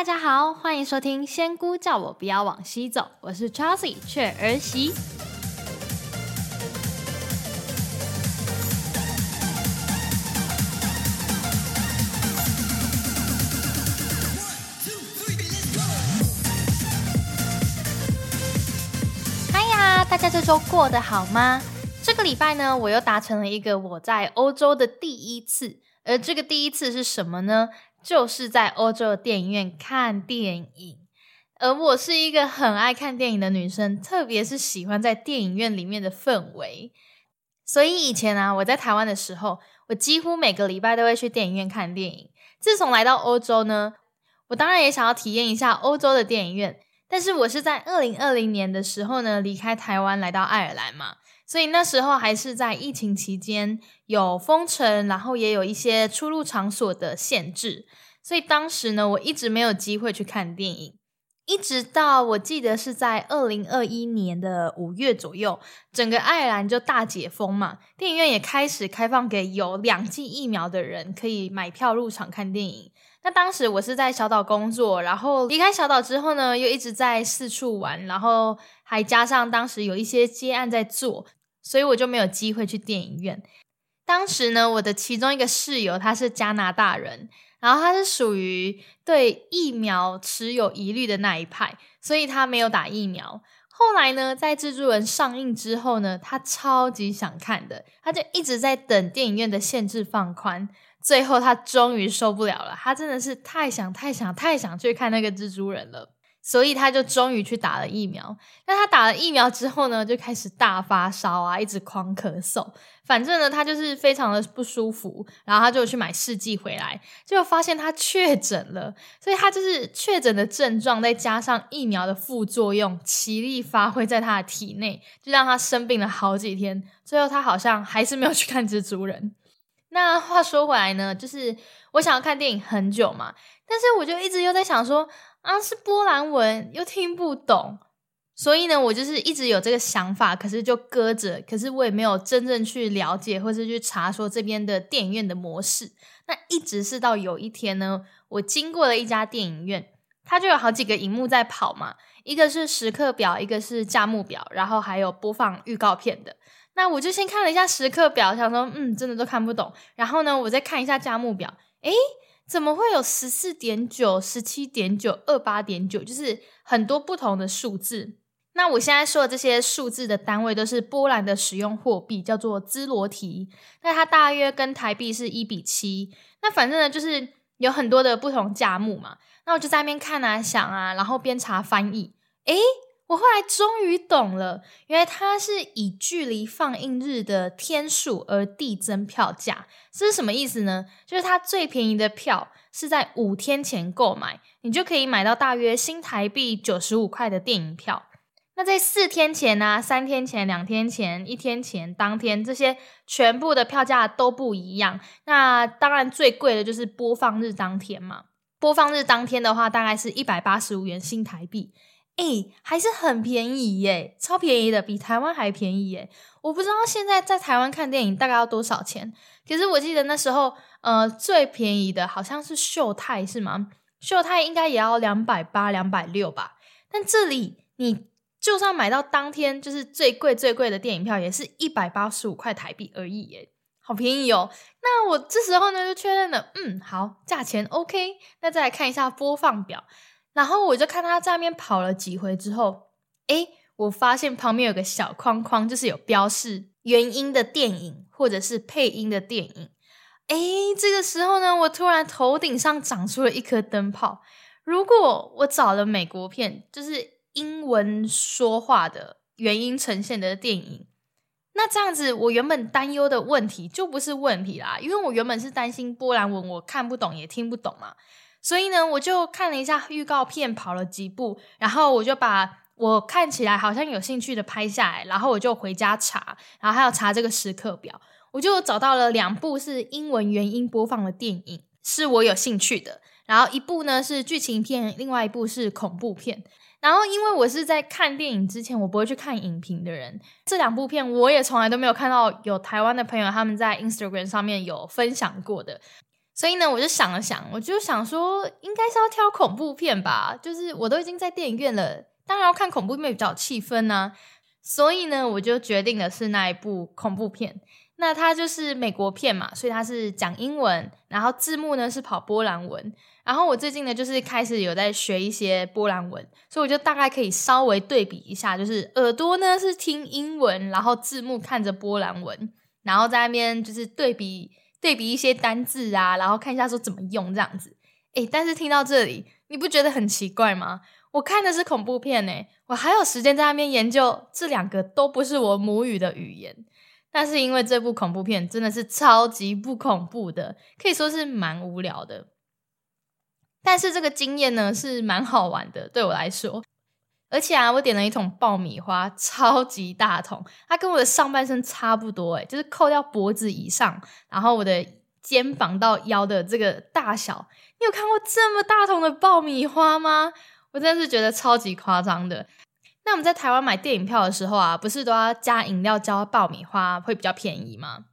大家好，欢迎收听《仙姑叫我不要往西走》，我是 Chelsea 雀儿媳。嗨呀，大家这周过得好吗？这个礼拜呢，我又达成了一个我在欧洲的第一次，而这个第一次是什么呢？就是在欧洲的电影院看电影。而我是一个很爱看电影的女生，特别是喜欢在电影院里面的氛围。所以以前啊，我在台湾的时候，我几乎每个礼拜都会去电影院看电影。自从来到欧洲呢，我当然也想要体验一下欧洲的电影院。但是我是在二零二零年的时候呢，离开台湾来到爱尔兰嘛。所以那时候还是在疫情期间，有封城，然后也有一些出入场所的限制，所以当时呢，我一直没有机会去看电影。一直到我记得是在二零二一年的五月左右，整个爱尔兰就大解封嘛，电影院也开始开放给有两剂疫苗的人可以买票入场看电影。那当时我是在小岛工作，然后离开小岛之后呢，又一直在四处玩，然后还加上当时有一些接案在做。所以我就没有机会去电影院。当时呢，我的其中一个室友他是加拿大人，然后他是属于对疫苗持有疑虑的那一派，所以他没有打疫苗。后来呢，在蜘蛛人上映之后呢，他超级想看的，他就一直在等电影院的限制放宽。最后他终于受不了了，他真的是太想、太想、太想去看那个蜘蛛人了。所以他就终于去打了疫苗。那他打了疫苗之后呢，就开始大发烧啊，一直狂咳嗽。反正呢，他就是非常的不舒服。然后他就去买试剂回来，就发现他确诊了。所以他就是确诊的症状，再加上疫苗的副作用，齐力发挥在他的体内，就让他生病了好几天。最后他好像还是没有去看蜘蛛人。那话说回来呢，就是我想要看电影很久嘛，但是我就一直又在想说。啊，是波兰文又听不懂，所以呢，我就是一直有这个想法，可是就搁着，可是我也没有真正去了解或是去查说这边的电影院的模式。那一直是到有一天呢，我经过了一家电影院，它就有好几个荧幕在跑嘛，一个是时刻表，一个是价目表，然后还有播放预告片的。那我就先看了一下时刻表，想说，嗯，真的都看不懂。然后呢，我再看一下价目表，诶。怎么会有十四点九、十七点九、二八点九？就是很多不同的数字。那我现在说的这些数字的单位都是波兰的使用货币，叫做兹罗提。那它大约跟台币是一比七。那反正呢，就是有很多的不同价目嘛。那我就在那边看啊、想啊，然后边查翻译。诶，我后来终于懂了，原来它是以距离放映日的天数而递增票价，这是什么意思呢？就是它最便宜的票是在五天前购买，你就可以买到大约新台币九十五块的电影票。那在四天前呢、三天前、两天前、一天前、当天这些全部的票价都不一样。那当然最贵的就是播放日当天嘛，播放日当天的话，大概是一百八十五元新台币。哎，还是很便宜耶，超便宜的，比台湾还便宜耶！我不知道现在在台湾看电影大概要多少钱，可是我记得那时候，呃，最便宜的好像是秀泰，是吗？秀泰应该也要两百八、两百六吧。但这里你就算买到当天就是最贵最贵的电影票，也是一百八十五块台币而已耶，好便宜哦！那我这时候呢就确认了，嗯，好，价钱 OK。那再来看一下播放表。然后我就看他在那边跑了几回之后，诶，我发现旁边有个小框框，就是有标示原音的电影或者是配音的电影。诶，这个时候呢，我突然头顶上长出了一颗灯泡。如果我找了美国片，就是英文说话的原音呈现的电影，那这样子我原本担忧的问题就不是问题啦，因为我原本是担心波兰文我看不懂也听不懂嘛。所以呢，我就看了一下预告片，跑了几部，然后我就把我看起来好像有兴趣的拍下来，然后我就回家查，然后还要查这个时刻表，我就找到了两部是英文原音播放的电影，是我有兴趣的。然后一部呢是剧情片，另外一部是恐怖片。然后因为我是在看电影之前我不会去看影评的人，这两部片我也从来都没有看到有台湾的朋友他们在 Instagram 上面有分享过的。所以呢，我就想了想，我就想说，应该是要挑恐怖片吧。就是我都已经在电影院了，当然要看恐怖片比较气氛呢。所以呢，我就决定的是那一部恐怖片。那它就是美国片嘛，所以它是讲英文，然后字幕呢是跑波兰文。然后我最近呢，就是开始有在学一些波兰文，所以我就大概可以稍微对比一下，就是耳朵呢是听英文，然后字幕看着波兰文，然后在那边就是对比。对比一些单字啊，然后看一下说怎么用这样子。诶，但是听到这里，你不觉得很奇怪吗？我看的是恐怖片呢，我还有时间在那边研究这两个都不是我母语的语言。但是因为这部恐怖片真的是超级不恐怖的，可以说是蛮无聊的。但是这个经验呢是蛮好玩的，对我来说。而且啊，我点了一桶爆米花，超级大桶，它跟我的上半身差不多，诶就是扣掉脖子以上，然后我的肩膀到腰的这个大小。你有看过这么大桶的爆米花吗？我真的是觉得超级夸张的。那我们在台湾买电影票的时候啊，不是都要加饮料、加爆米花会比较便宜吗？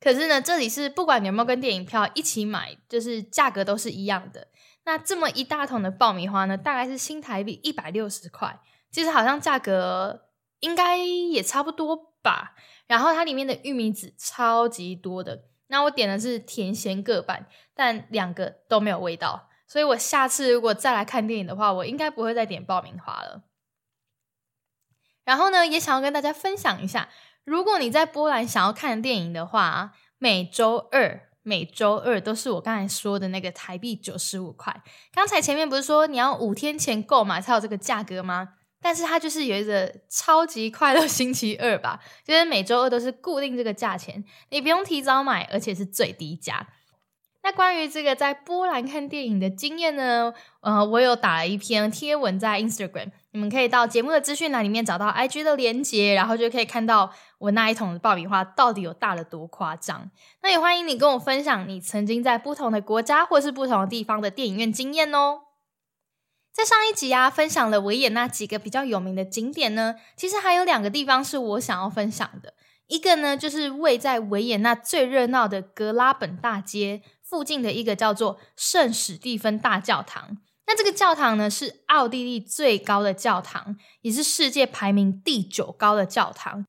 可是呢，这里是不管你有没有跟电影票一起买，就是价格都是一样的。那这么一大桶的爆米花呢，大概是新台币一百六十块，其实好像价格应该也差不多吧。然后它里面的玉米籽超级多的，那我点的是甜咸各半，但两个都没有味道，所以我下次如果再来看电影的话，我应该不会再点爆米花了。然后呢，也想要跟大家分享一下，如果你在波兰想要看电影的话，每周二。每周二都是我刚才说的那个台币九十五块。刚才前面不是说你要五天前购买才有这个价格吗？但是它就是有一个超级快乐星期二吧，就是每周二都是固定这个价钱，你不用提早买，而且是最低价。那关于这个在波兰看电影的经验呢？呃，我有打了一篇贴文在 Instagram，你们可以到节目的资讯栏里面找到 IG 的连接，然后就可以看到我那一桶爆米花到底有大了多夸张。那也欢迎你跟我分享你曾经在不同的国家或是不同的地方的电影院经验哦。在上一集啊，分享了维也纳几个比较有名的景点呢，其实还有两个地方是我想要分享的，一个呢就是位在维也纳最热闹的格拉本大街。附近的一个叫做圣史蒂芬大教堂，那这个教堂呢是奥地利最高的教堂，也是世界排名第九高的教堂。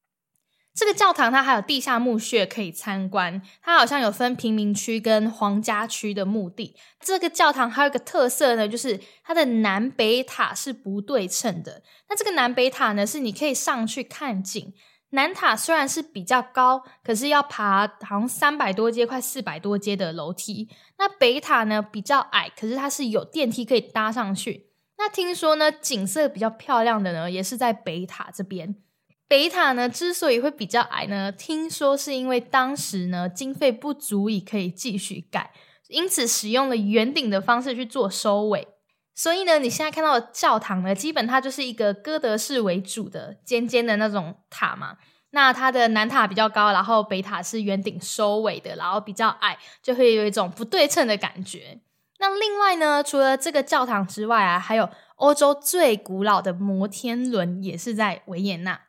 这个教堂它还有地下墓穴可以参观，它好像有分平民区跟皇家区的墓地。这个教堂还有一个特色呢，就是它的南北塔是不对称的。那这个南北塔呢，是你可以上去看景。南塔虽然是比较高，可是要爬好像三百多阶、快四百多阶的楼梯。那北塔呢比较矮，可是它是有电梯可以搭上去。那听说呢，景色比较漂亮的呢，也是在北塔这边。北塔呢之所以会比较矮呢，听说是因为当时呢经费不足以可以继续盖，因此使用了圆顶的方式去做收尾。所以呢，你现在看到的教堂呢，基本它就是一个哥德式为主的尖尖的那种塔嘛。那它的南塔比较高，然后北塔是圆顶收尾的，然后比较矮，就会有一种不对称的感觉。那另外呢，除了这个教堂之外啊，还有欧洲最古老的摩天轮也是在维也纳。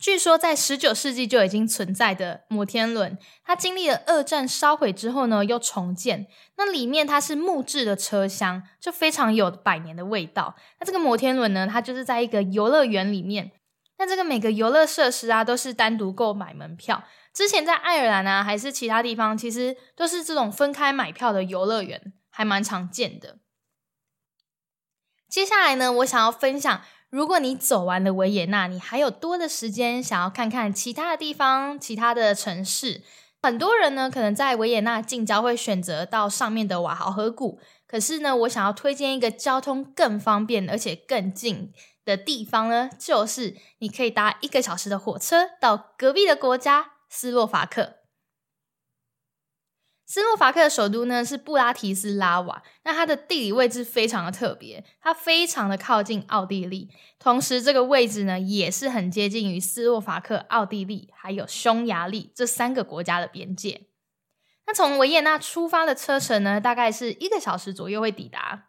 据说在十九世纪就已经存在的摩天轮，它经历了二战烧毁之后呢，又重建。那里面它是木质的车厢，就非常有百年的味道。那这个摩天轮呢，它就是在一个游乐园里面。那这个每个游乐设施啊，都是单独购买门票。之前在爱尔兰啊，还是其他地方，其实都是这种分开买票的游乐园，还蛮常见的。接下来呢，我想要分享。如果你走完了维也纳，你还有多的时间想要看看其他的地方、其他的城市，很多人呢可能在维也纳近郊会选择到上面的瓦豪河谷。可是呢，我想要推荐一个交通更方便而且更近的地方呢，就是你可以搭一个小时的火车到隔壁的国家斯洛伐克。斯洛伐克的首都呢是布拉提斯拉瓦，那它的地理位置非常的特别，它非常的靠近奥地利，同时这个位置呢也是很接近于斯洛伐克、奥地利还有匈牙利这三个国家的边界。那从维也纳出发的车程呢，大概是一个小时左右会抵达，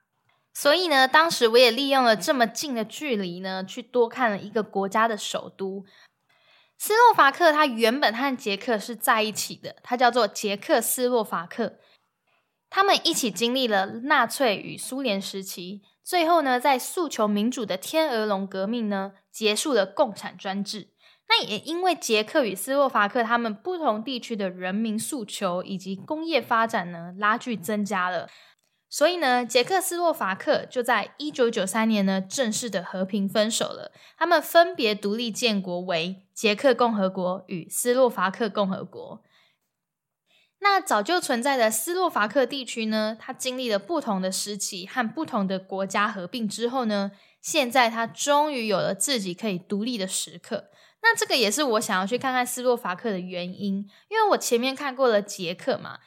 所以呢，当时我也利用了这么近的距离呢，去多看了一个国家的首都。斯洛伐克，它原本和捷克是在一起的，它叫做捷克斯洛伐克。他们一起经历了纳粹与苏联时期，最后呢，在诉求民主的天鹅绒革命呢，结束了共产专制。那也因为捷克与斯洛伐克他们不同地区的人民诉求以及工业发展呢，拉距增加了。所以呢，捷克斯洛伐克就在一九九三年呢，正式的和平分手了。他们分别独立建国为捷克共和国与斯洛伐克共和国。那早就存在的斯洛伐克地区呢，它经历了不同的时期和不同的国家合并之后呢，现在它终于有了自己可以独立的时刻。那这个也是我想要去看看斯洛伐克的原因，因为我前面看过了捷克嘛。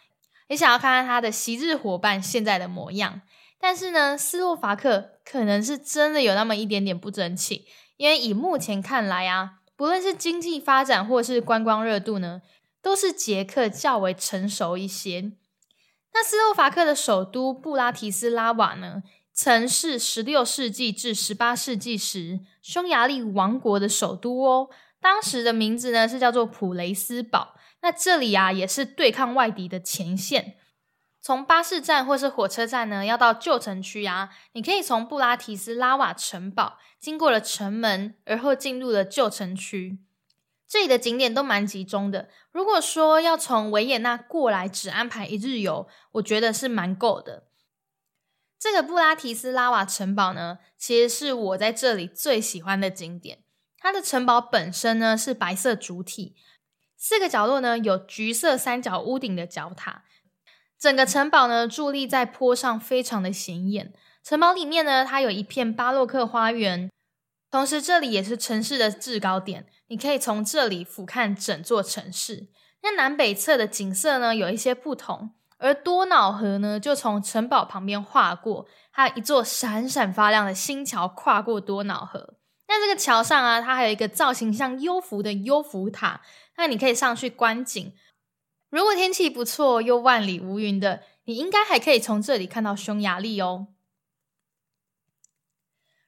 也想要看看他的昔日伙伴现在的模样，但是呢，斯洛伐克可能是真的有那么一点点不争气，因为以目前看来啊，不论是经济发展或是观光热度呢，都是捷克较为成熟一些。那斯洛伐克的首都布拉提斯拉瓦呢，曾是十六世纪至十八世纪时匈牙利王国的首都哦，当时的名字呢是叫做普雷斯堡。那这里啊，也是对抗外敌的前线。从巴士站或是火车站呢，要到旧城区啊，你可以从布拉提斯拉瓦城堡经过了城门，而后进入了旧城区。这里的景点都蛮集中的。如果说要从维也纳过来只安排一日游，我觉得是蛮够的。这个布拉提斯拉瓦城堡呢，其实是我在这里最喜欢的景点。它的城堡本身呢是白色主体。四个角落呢有橘色三角屋顶的角塔，整个城堡呢伫立在坡上，非常的显眼。城堡里面呢，它有一片巴洛克花园，同时这里也是城市的制高点，你可以从这里俯瞰整座城市。那南北侧的景色呢有一些不同，而多瑙河呢就从城堡旁边划过，还有一座闪闪发亮的新桥跨过多瑙河。那这个桥上啊，它还有一个造型像幽浮的幽浮塔。那你可以上去观景，如果天气不错又万里无云的，你应该还可以从这里看到匈牙利哦。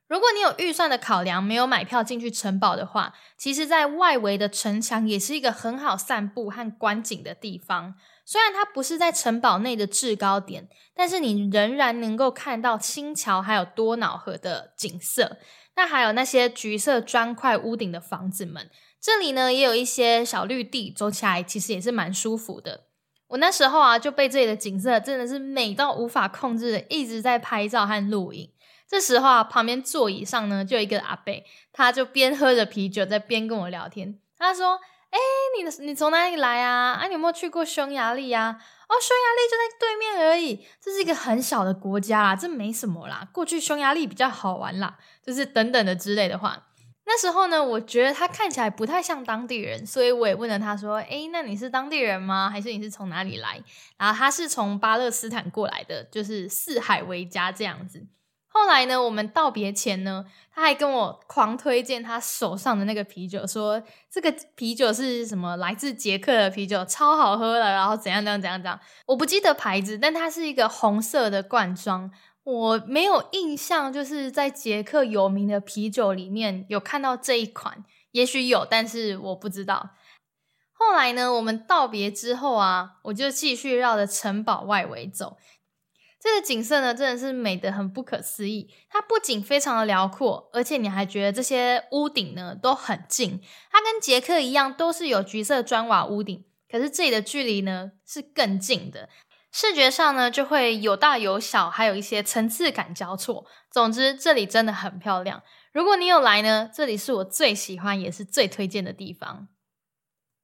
如果你有预算的考量，没有买票进去城堡的话，其实，在外围的城墙也是一个很好散步和观景的地方。虽然它不是在城堡内的制高点，但是你仍然能够看到新桥还有多瑙河的景色。那还有那些橘色砖块屋顶的房子们。这里呢也有一些小绿地，走起来其实也是蛮舒服的。我那时候啊就被这里的景色真的是美到无法控制，一直在拍照和录影。这时候啊，旁边座椅上呢就有一个阿贝，他就边喝着啤酒在边跟我聊天。他说：“哎，你你从哪里来啊？啊，你有没有去过匈牙利呀？哦，匈牙利就在对面而已，这是一个很小的国家啦，这没什么啦。过去匈牙利比较好玩啦，就是等等的之类的话。”那时候呢，我觉得他看起来不太像当地人，所以我也问了他说：“诶，那你是当地人吗？还是你是从哪里来？”然后他是从巴勒斯坦过来的，就是四海为家这样子。后来呢，我们道别前呢，他还跟我狂推荐他手上的那个啤酒，说这个啤酒是什么来自捷克的啤酒，超好喝的，然后怎样怎样怎样怎样，我不记得牌子，但它是一个红色的罐装。我没有印象，就是在捷克有名的啤酒里面有看到这一款，也许有，但是我不知道。后来呢，我们道别之后啊，我就继续绕着城堡外围走。这个景色呢，真的是美得很不可思议。它不仅非常的辽阔，而且你还觉得这些屋顶呢都很近。它跟捷克一样，都是有橘色砖瓦屋顶，可是这里的距离呢是更近的。视觉上呢，就会有大有小，还有一些层次感交错。总之，这里真的很漂亮。如果你有来呢，这里是我最喜欢也是最推荐的地方。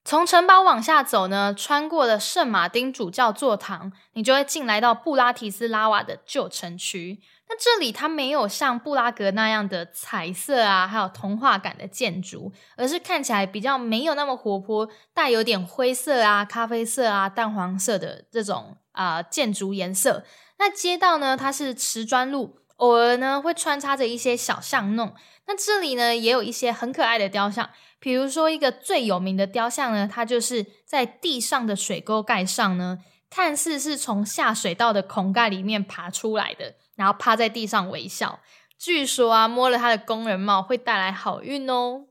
从城堡往下走呢，穿过了圣马丁主教座堂，你就会进来到布拉提斯拉瓦的旧城区。那这里它没有像布拉格那样的彩色啊，还有童话感的建筑，而是看起来比较没有那么活泼，带有点灰色啊、咖啡色啊、淡黄色的这种啊建筑颜色。那街道呢，它是瓷砖路，偶尔呢会穿插着一些小巷弄。那这里呢也有一些很可爱的雕像，比如说一个最有名的雕像呢，它就是在地上的水沟盖上呢，看似是从下水道的孔盖里面爬出来的。然后趴在地上微笑，据说啊，摸了他的工人帽会带来好运哦。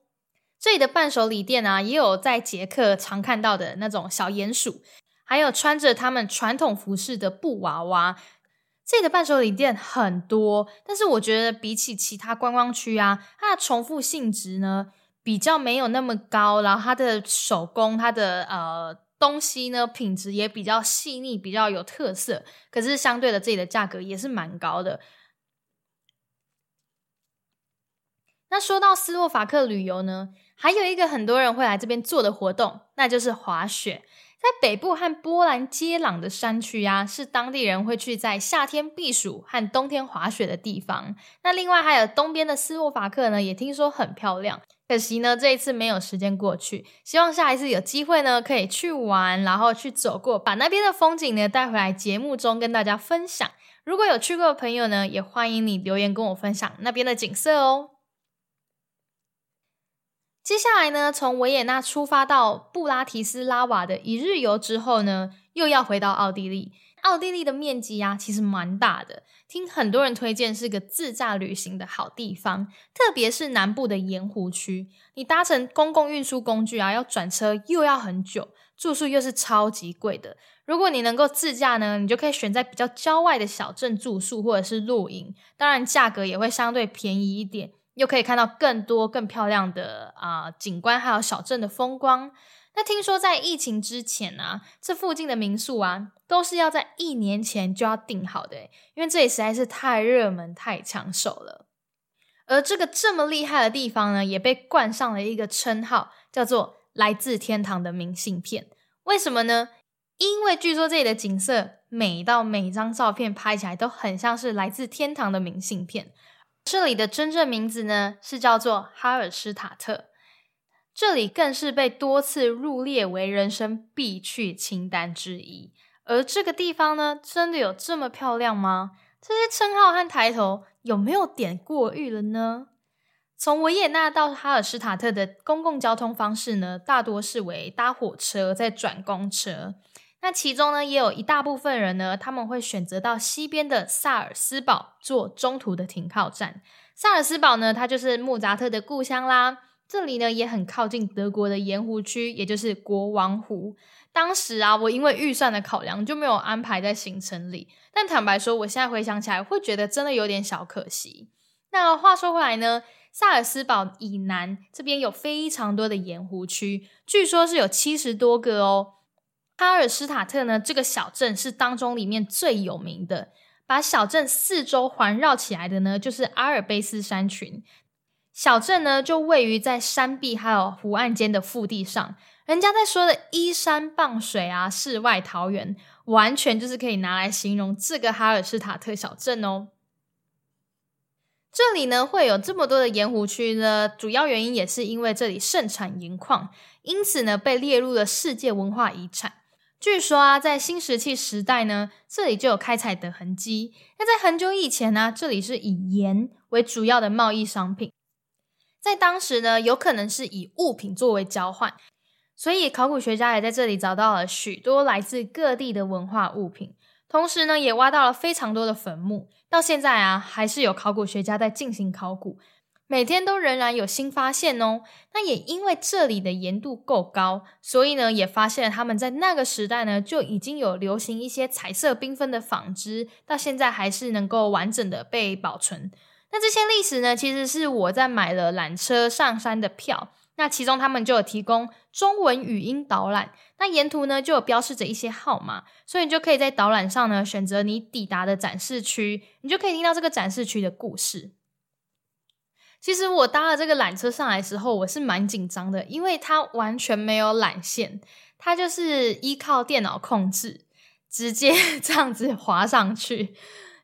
这里的伴手礼店啊，也有在捷克常看到的那种小鼹鼠，还有穿着他们传统服饰的布娃娃。这里的伴手礼店很多，但是我觉得比起其他观光区啊，它的重复性质呢比较没有那么高，然后它的手工、它的呃东西呢品质也比较细腻，比较有特色。可是相对的，这里的价格也是蛮高的。那说到斯洛伐克旅游呢，还有一个很多人会来这边做的活动，那就是滑雪。在北部和波兰接壤的山区啊，是当地人会去在夏天避暑和冬天滑雪的地方。那另外还有东边的斯洛伐克呢，也听说很漂亮。可惜呢，这一次没有时间过去。希望下一次有机会呢，可以去玩，然后去走过，把那边的风景呢带回来节目中跟大家分享。如果有去过的朋友呢，也欢迎你留言跟我分享那边的景色哦。接下来呢，从维也纳出发到布拉提斯拉瓦的一日游之后呢，又要回到奥地利。奥地利的面积啊，其实蛮大的，听很多人推荐是个自驾旅行的好地方。特别是南部的盐湖区，你搭乘公共运输工具啊，要转车又要很久，住宿又是超级贵的。如果你能够自驾呢，你就可以选在比较郊外的小镇住宿或者是露营，当然价格也会相对便宜一点。又可以看到更多更漂亮的啊景观，还有小镇的风光。那听说在疫情之前啊，这附近的民宿啊，都是要在一年前就要订好的，因为这里实在是太热门、太抢手了。而这个这么厉害的地方呢，也被冠上了一个称号，叫做“来自天堂的明信片”。为什么呢？因为据说这里的景色美到每张照片拍起来都很像是来自天堂的明信片。这里的真正名字呢是叫做哈尔施塔特，这里更是被多次入列为人生必去清单之一。而这个地方呢，真的有这么漂亮吗？这些称号和抬头有没有点过誉了呢？从维也纳到哈尔施塔特的公共交通方式呢，大多是为搭火车再转公车。那其中呢，也有一大部分人呢，他们会选择到西边的萨尔斯堡做中途的停靠站。萨尔斯堡呢，它就是莫扎特的故乡啦。这里呢，也很靠近德国的盐湖区，也就是国王湖。当时啊，我因为预算的考量，就没有安排在行程里。但坦白说，我现在回想起来，会觉得真的有点小可惜。那话说回来呢，萨尔斯堡以南这边有非常多的盐湖区，据说是有七十多个哦。哈尔施塔特呢，这个小镇是当中里面最有名的。把小镇四周环绕起来的呢，就是阿尔卑斯山群。小镇呢，就位于在山壁还有湖岸间的腹地上。人家在说的依山傍水啊，世外桃源，完全就是可以拿来形容这个哈尔施塔特小镇哦。这里呢，会有这么多的盐湖区呢，主要原因也是因为这里盛产盐矿，因此呢，被列入了世界文化遗产。据说啊，在新石器时代呢，这里就有开采的痕迹。那在很久以前呢，这里是以盐为主要的贸易商品，在当时呢，有可能是以物品作为交换，所以考古学家也在这里找到了许多来自各地的文化物品，同时呢，也挖到了非常多的坟墓。到现在啊，还是有考古学家在进行考古。每天都仍然有新发现哦。那也因为这里的盐度够高，所以呢，也发现了他们在那个时代呢就已经有流行一些彩色缤纷的纺织，到现在还是能够完整的被保存。那这些历史呢，其实是我在买了缆车上山的票，那其中他们就有提供中文语音导览，那沿途呢就有标示着一些号码，所以你就可以在导览上呢选择你抵达的展示区，你就可以听到这个展示区的故事。其实我搭了这个缆车上来的时候，我是蛮紧张的，因为它完全没有缆线，它就是依靠电脑控制，直接 这样子滑上去。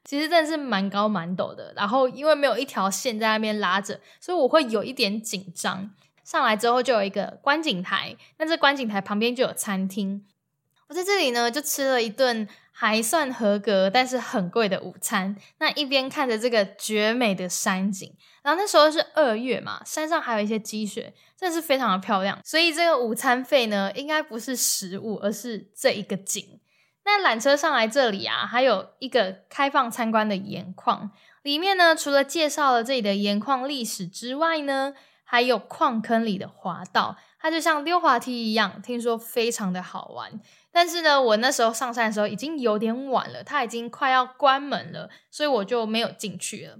其实真的是蛮高蛮陡的，然后因为没有一条线在那边拉着，所以我会有一点紧张。上来之后就有一个观景台，那这观景台旁边就有餐厅。我在这里呢，就吃了一顿还算合格，但是很贵的午餐。那一边看着这个绝美的山景，然后那时候是二月嘛，山上还有一些积雪，真的是非常的漂亮。所以这个午餐费呢，应该不是食物，而是这一个景。那缆车上来这里啊，还有一个开放参观的盐矿，里面呢，除了介绍了这里的盐矿历史之外呢，还有矿坑里的滑道，它就像溜滑梯一样，听说非常的好玩。但是呢，我那时候上山的时候已经有点晚了，它已经快要关门了，所以我就没有进去了。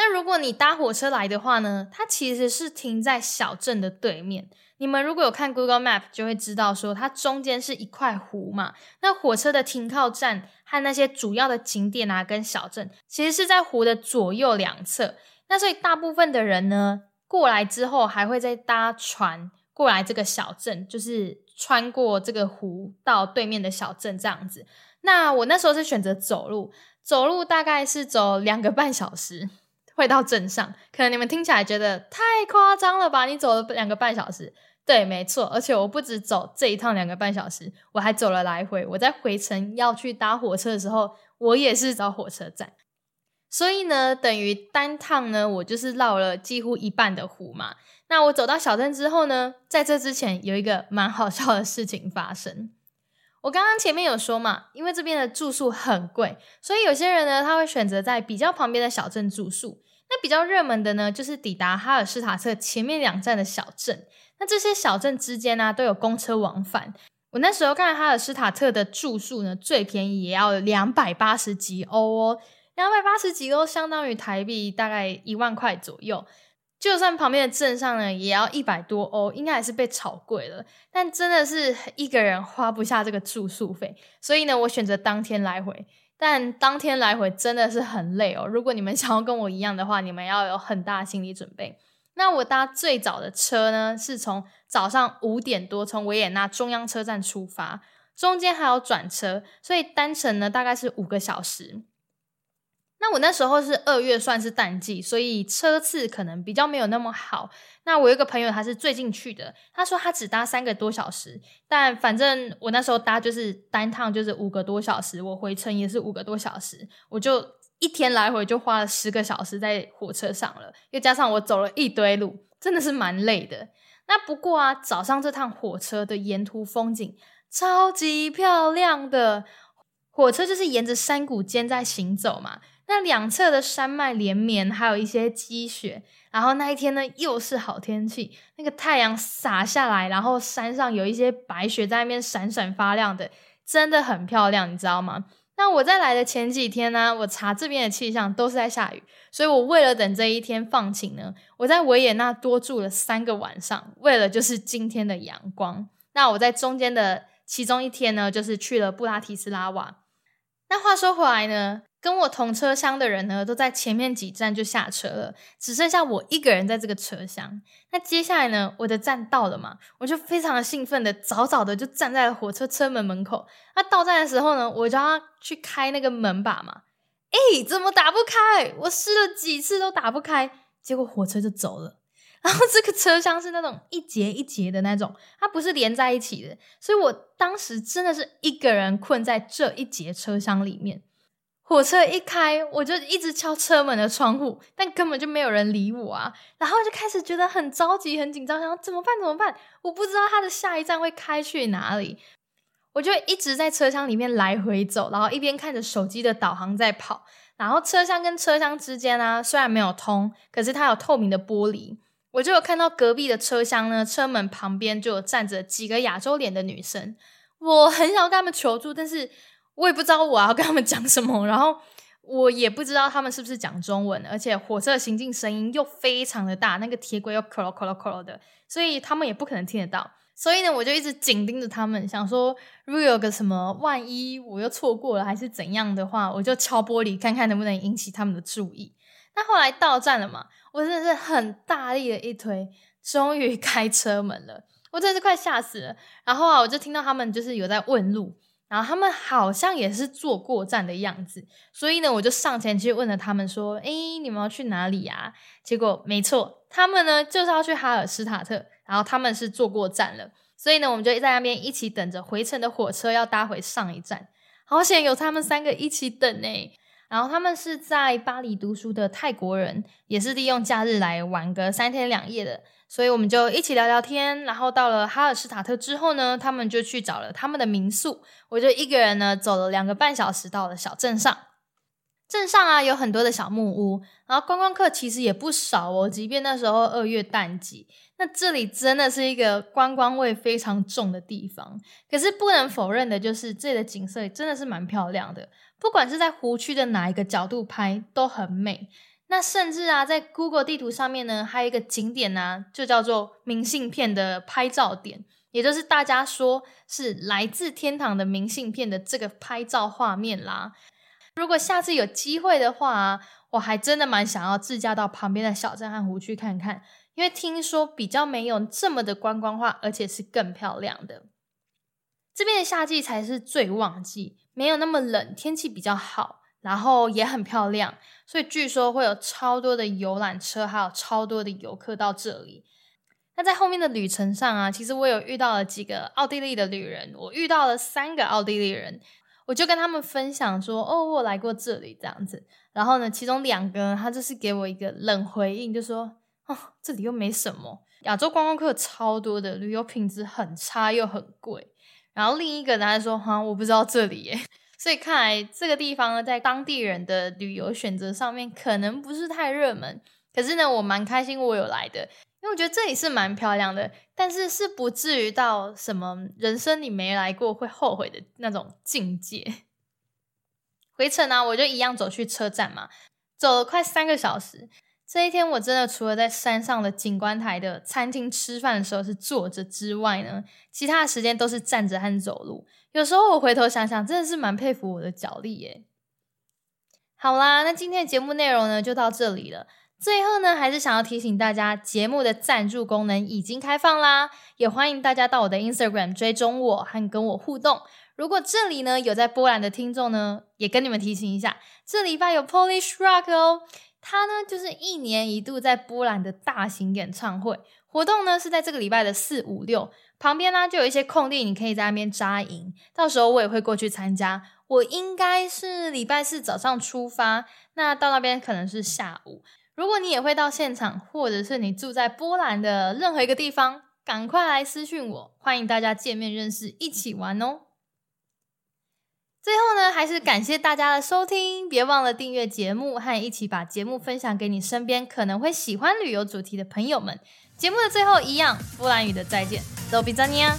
那如果你搭火车来的话呢，它其实是停在小镇的对面。你们如果有看 Google Map，就会知道说它中间是一块湖嘛。那火车的停靠站和那些主要的景点啊，跟小镇其实是在湖的左右两侧。那所以大部分的人呢，过来之后还会再搭船过来这个小镇，就是穿过这个湖到对面的小镇这样子。那我那时候是选择走路，走路大概是走两个半小时。会到镇上，可能你们听起来觉得太夸张了吧？你走了两个半小时，对，没错，而且我不止走这一趟两个半小时，我还走了来回。我在回程要去搭火车的时候，我也是找火车站，所以呢，等于单趟呢，我就是绕了几乎一半的湖嘛。那我走到小镇之后呢，在这之前有一个蛮好笑的事情发生。我刚刚前面有说嘛，因为这边的住宿很贵，所以有些人呢，他会选择在比较旁边的小镇住宿。那比较热门的呢，就是抵达哈尔施塔特前面两站的小镇。那这些小镇之间呢，都有公车往返。我那时候看哈尔施塔特的住宿呢，最便宜也要两百八十几欧哦，两百八十几欧相当于台币大概一万块左右。就算旁边的镇上呢，也要一百多欧，应该还是被炒贵了。但真的是一个人花不下这个住宿费，所以呢，我选择当天来回。但当天来回真的是很累哦。如果你们 想要跟我一样的话，你们要有很大的心理准备。那我搭最早的车呢，是从早上五点多从维也纳中央车站出发，中间还有转车，所以单程呢大概是五个小时。那我那时候是二月，算是淡季，所以车次可能比较没有那么好。那我有一个朋友，他是最近去的，他说他只搭三个多小时，但反正我那时候搭就是单趟就是五个多小时，我回程也是五个多小时，我就一天来回就花了十个小时在火车上了，又加上我走了一堆路，真的是蛮累的。那不过啊，早上这趟火车的沿途风景超级漂亮的，火车就是沿着山谷间在行走嘛。那两侧的山脉连绵，还有一些积雪。然后那一天呢，又是好天气，那个太阳洒下来，然后山上有一些白雪在那边闪闪发亮的，真的很漂亮，你知道吗？那我在来的前几天呢，我查这边的气象都是在下雨，所以我为了等这一天放晴呢，我在维也纳多住了三个晚上，为了就是今天的阳光。那我在中间的其中一天呢，就是去了布拉提斯拉瓦。那话说回来呢？跟我同车厢的人呢，都在前面几站就下车了，只剩下我一个人在这个车厢。那接下来呢，我的站到了嘛，我就非常兴奋的，早早的就站在了火车车门门口。那到站的时候呢，我就要去开那个门把嘛，哎，怎么打不开？我试了几次都打不开，结果火车就走了。然后这个车厢是那种一节一节的那种，它不是连在一起的，所以我当时真的是一个人困在这一节车厢里面。火车一开，我就一直敲车门的窗户，但根本就没有人理我啊！然后就开始觉得很着急、很紧张，想怎么办？怎么办？我不知道它的下一站会开去哪里，我就一直在车厢里面来回走，然后一边看着手机的导航在跑。然后车厢跟车厢之间呢，虽然没有通，可是它有透明的玻璃，我就有看到隔壁的车厢呢，车门旁边就有站着几个亚洲脸的女生。我很想跟他们求助，但是。我也不知道我要跟他们讲什么，然后我也不知道他们是不是讲中文，而且火车行进声音又非常的大，那个铁轨又咯咯咯咯咯的，所以他们也不可能听得到。所以呢，我就一直紧盯着他们，想说如果有个什么，万一我又错过了还是怎样的话，我就敲玻璃看看能不能引起他们的注意。那后来到站了嘛，我真的是很大力的一推，终于开车门了，我真的是快吓死了。然后啊，我就听到他们就是有在问路。然后他们好像也是坐过站的样子，所以呢，我就上前去问了他们说：“哎，你们要去哪里呀？”结果没错，他们呢就是要去哈尔施塔特，然后他们是坐过站了，所以呢，我们就在那边一起等着回程的火车要搭回上一站。好险有他们三个一起等呢。然后他们是在巴黎读书的泰国人，也是利用假日来玩个三天两夜的。所以我们就一起聊聊天，然后到了哈尔施塔特之后呢，他们就去找了他们的民宿，我就一个人呢走了两个半小时到了小镇上。镇上啊有很多的小木屋，然后观光客其实也不少哦。即便那时候二月淡季，那这里真的是一个观光味非常重的地方。可是不能否认的就是这里的景色真的是蛮漂亮的，不管是在湖区的哪一个角度拍都很美。那甚至啊，在 Google 地图上面呢，还有一个景点呢，就叫做明信片的拍照点，也就是大家说是来自天堂的明信片的这个拍照画面啦。如果下次有机会的话，我还真的蛮想要自驾到旁边的小镇和湖区看看，因为听说比较没有这么的观光化，而且是更漂亮的。这边的夏季才是最旺季，没有那么冷，天气比较好，然后也很漂亮，所以据说会有超多的游览车，还有超多的游客到这里。那在后面的旅程上啊，其实我有遇到了几个奥地利的旅人，我遇到了三个奥地利人。我就跟他们分享说：“哦，我来过这里这样子。”然后呢，其中两个他就是给我一个冷回应，就说：“哦，这里又没什么，亚洲观光客超多的，旅游品质很差又很贵。”然后另一个他说：“哈，我不知道这里耶。”所以看来这个地方呢，在当地人的旅游选择上面可能不是太热门。可是呢，我蛮开心我有来的。因为我觉得这里是蛮漂亮的，但是是不至于到什么人生你没来过会后悔的那种境界。回程呢，我就一样走去车站嘛，走了快三个小时。这一天我真的除了在山上的景观台的餐厅吃饭的时候是坐着之外呢，其他的时间都是站着和走路。有时候我回头想想，真的是蛮佩服我的脚力耶。好啦，那今天的节目内容呢就到这里了。最后呢，还是想要提醒大家，节目的赞助功能已经开放啦，也欢迎大家到我的 Instagram 追踪我和跟我互动。如果这里呢有在波兰的听众呢，也跟你们提醒一下，这礼拜有 Polish Rock 哦，它呢就是一年一度在波兰的大型演唱会活动呢，是在这个礼拜的四五六，旁边呢就有一些空地，你可以在那边扎营，到时候我也会过去参加。我应该是礼拜四早上出发，那到那边可能是下午。如果你也会到现场，或者是你住在波兰的任何一个地方，赶快来私讯我，欢迎大家见面认识，一起玩哦。最后呢，还是感谢大家的收听，别忘了订阅节目和一起把节目分享给你身边可能会喜欢旅游主题的朋友们。节目的最后一样，波兰语的再见，走比扎尼亚。